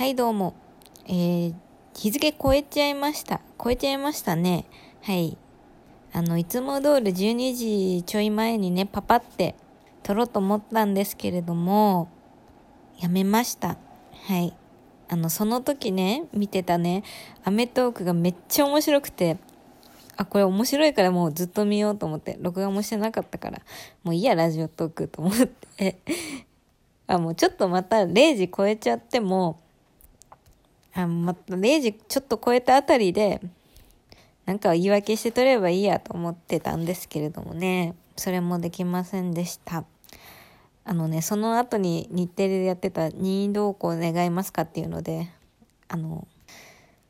はい、どうも。えー、日付超えちゃいました。超えちゃいましたね。はい。あの、いつも通り12時ちょい前にね、パパって撮ろうと思ったんですけれども、やめました。はい。あの、その時ね、見てたね、アメトークがめっちゃ面白くて、あ、これ面白いからもうずっと見ようと思って、録画もしてなかったから、もういいや、ラジオトークと思って。あ、もうちょっとまた0時超えちゃっても、あまた0時ちょっと超えたあたりで、なんか言い訳して取ればいいやと思ってたんですけれどもね、それもできませんでした。あのね、その後に日テレでやってた任意同行願いますかっていうので、あの、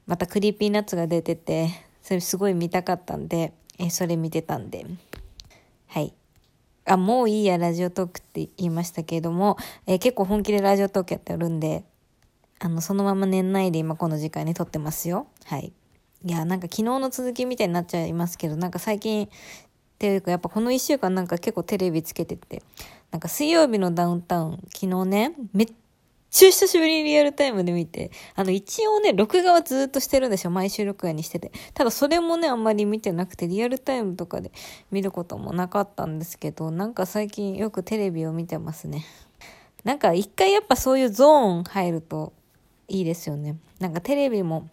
また Creepy Nuts が出てて、それすごい見たかったんで、えそれ見てたんで、はい。あ、もういいや、ラジオトークって言いましたけれども、え結構本気でラジオトークやってるんで、あの、そのまま年内で今この時間に撮ってますよ。はい。いや、なんか昨日の続きみたいになっちゃいますけど、なんか最近、っていうかやっぱこの一週間なんか結構テレビつけてて、なんか水曜日のダウンタウン、昨日ね、めっちゃ久しぶりにリアルタイムで見て、あの一応ね、録画はずっとしてるんですよ。毎週録画にしてて。ただそれもね、あんまり見てなくて、リアルタイムとかで見ることもなかったんですけど、なんか最近よくテレビを見てますね。なんか一回やっぱそういうゾーン入るといいですよね。なんかテレビも、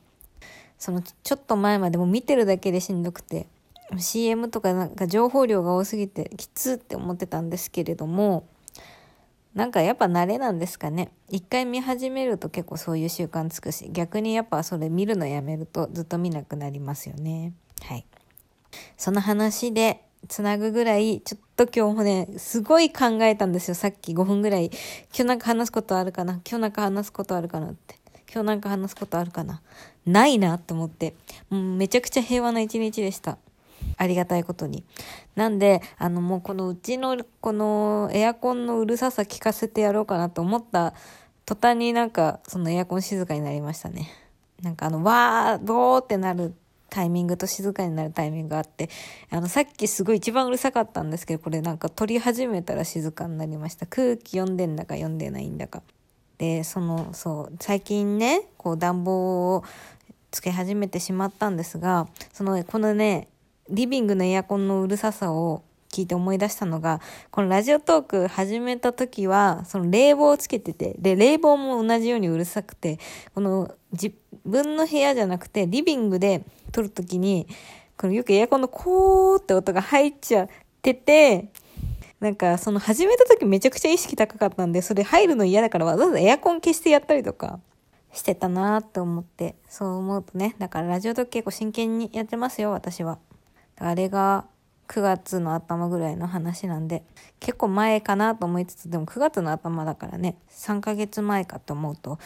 そのちょっと前までも見てるだけでしんどくて、CM とかなんか情報量が多すぎてきつって思ってたんですけれども、なんかやっぱ慣れなんですかね。一回見始めると結構そういう習慣つくし、逆にやっぱそれ見るのやめるとずっと見なくなりますよね。はい。その話でつなぐぐらい、ちょっと今日もね、すごい考えたんですよ。さっき5分ぐらい。今日なんか話すことあるかな今日なんか話すことあるかなって。今日なんか話すことあるかな？ないなって思って。もうめちゃくちゃ平和な一日でした。ありがたいことに。なんで、あのもうこのうちのこのエアコンのうるささ聞かせてやろうかなと思った途端になんかそのエアコン静かになりましたね。なんかあのわー、ボーってなるタイミングと静かになるタイミングがあって、あのさっきすごい一番うるさかったんですけど、これなんか撮り始めたら静かになりました。空気読んでんだか読んでないんだか。で、その、そう、最近ね、こう暖房をつけ始めてしまったんですが、その、このね、リビングのエアコンのうるささを聞いて思い出したのが、このラジオトーク始めた時は、その冷房をつけてて、で、冷房も同じようにうるさくて、この自分の部屋じゃなくて、リビングで撮る時に、このよくエアコンのコーって音が入っちゃってて、なんか、その始めた時めちゃくちゃ意識高かったんで、それ入るの嫌だからわざわざエアコン消してやったりとかしてたなーって思って、そう思うとね、だからラジオトーク結構真剣にやってますよ、私は。あれが9月の頭ぐらいの話なんで、結構前かなと思いつつ、でも9月の頭だからね、3ヶ月前かと思うと、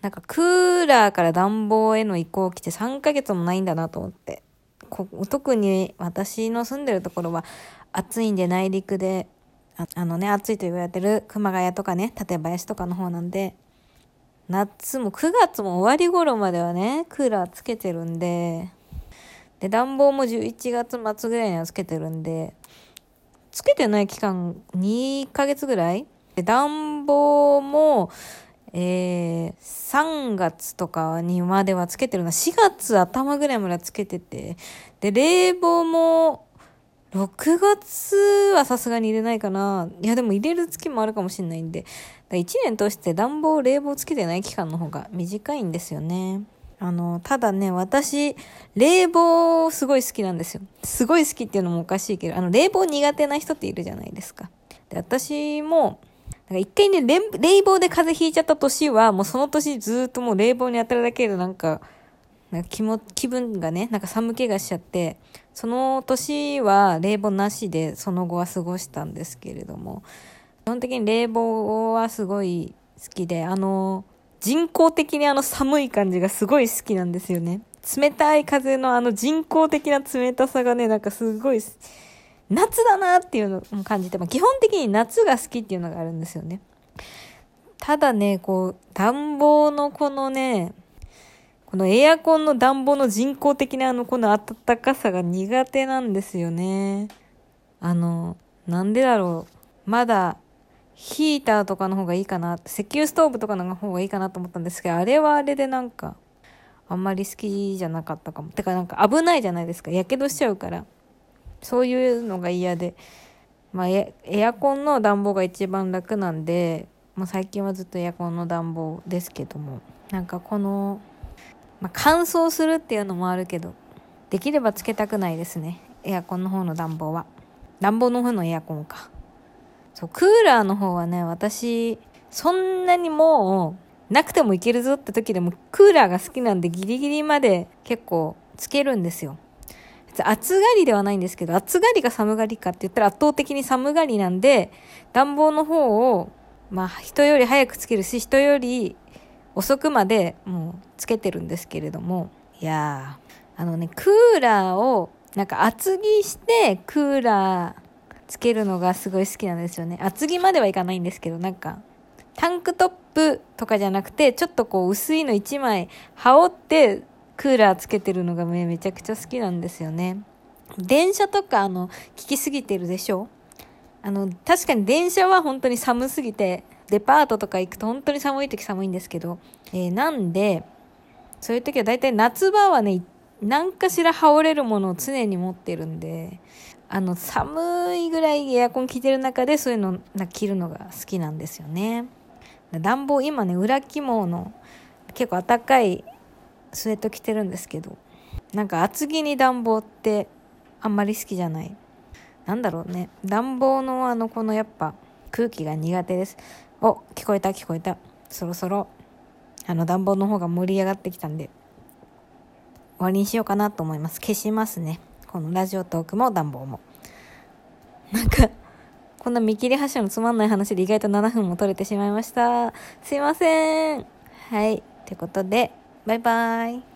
なんかクーラーから暖房への移行来て3ヶ月もないんだなと思って。こ特に私の住んでるところは暑いんで内陸で、ああのね、暑いと言われてる熊谷とかね、館林とかの方なんで、夏も9月も終わり頃まではね、クーラーつけてるんで、で、暖房も11月末ぐらいにはつけてるんで、つけてない期間2ヶ月ぐらい？で、暖房も、えー、3月とかにまではつけてるな。4月頭ぐらいまではつけてて。で、冷房も、6月はさすがに入れないかな。いや、でも入れる月もあるかもしれないんで。1年通して暖房、冷房つけてない期間の方が短いんですよね。あの、ただね、私、冷房すごい好きなんですよ。すごい好きっていうのもおかしいけど、あの、冷房苦手な人っているじゃないですか。で、私も、なんか一回ね、冷冷房で風邪ひいちゃった年は、もうその年ずっともう冷房に当たるだけでなんか、なんか気も、気分がね、なんか寒気がしちゃって、その年は冷房なしでその後は過ごしたんですけれども、基本的に冷房はすごい好きで、あの、人工的にあの寒い感じがすごい好きなんですよね。冷たい風のあの人工的な冷たさがね、なんかすごい、夏だなっていうのを感じて、まあ、基本的に夏が好きっていうのがあるんですよね。ただね、こう、暖房のこのね、このエアコンの暖房の人工的なあのこの暖かさが苦手なんですよね。あの、なんでだろう。まだヒーターとかの方がいいかな、石油ストーブとかの方がいいかなと思ったんですけど、あれはあれでなんか、あんまり好きじゃなかったかも。てかなんか危ないじゃないですか。やけどしちゃうから。そういうのが嫌で。まあエ、アコンの暖房が一番楽なんで、まあ、最近はずっとエアコンの暖房ですけども。なんかこの、まあ、乾燥するっていうのもあるけど、できればつけたくないですね。エアコンの方の暖房は。暖房の方のエアコンか。そう、クーラーの方はね、私、そんなにもう、なくてもいけるぞって時でも、クーラーが好きなんでギリギリまで結構つけるんですよ。暑がりではないんですけど、暑がりか寒がりかって言ったら圧倒的に寒がりなんで、暖房の方を、まあ、人より早くつけるし、人より遅くまでもうつけてるんですけれども、いやー、あのね、クーラーを、なんか厚着してクーラーつけるのがすごい好きなんですよね。厚着まではいかないんですけど、なんか、タンクトップとかじゃなくて、ちょっとこう薄いの1枚羽織ってクーラーつけてるのがめちゃくちゃ好きなんですよね。電車とかあの、聞きすぎてるでしょ？あの、確かに電車は本当に寒すぎて、デパートとか行くと本当に寒い時寒いんですけど、えー、なんで、そういう時は大体夏場はね、何かしら羽織れるものを常に持ってるんで、あの、寒いぐらいエアコン効いてる中でそういうのな着るのが好きなんですよね。暖房、今ね、裏肝の結構暖かいスウェット着てるんですけど、なんか厚着に暖房ってあんまり好きじゃない。なんだろうね。暖房のあの、このやっぱ空気が苦手です。お、聞こえた聞こえた。そろそろ、あの暖房の方が盛り上がってきたんで、終わりにしようかなと思います。消しますね。このラジオトークも暖房も。なんか、こんな見切り発車のつまんない話で意外と7分も取れてしまいました。すいません。はい。ということで、バイバイ。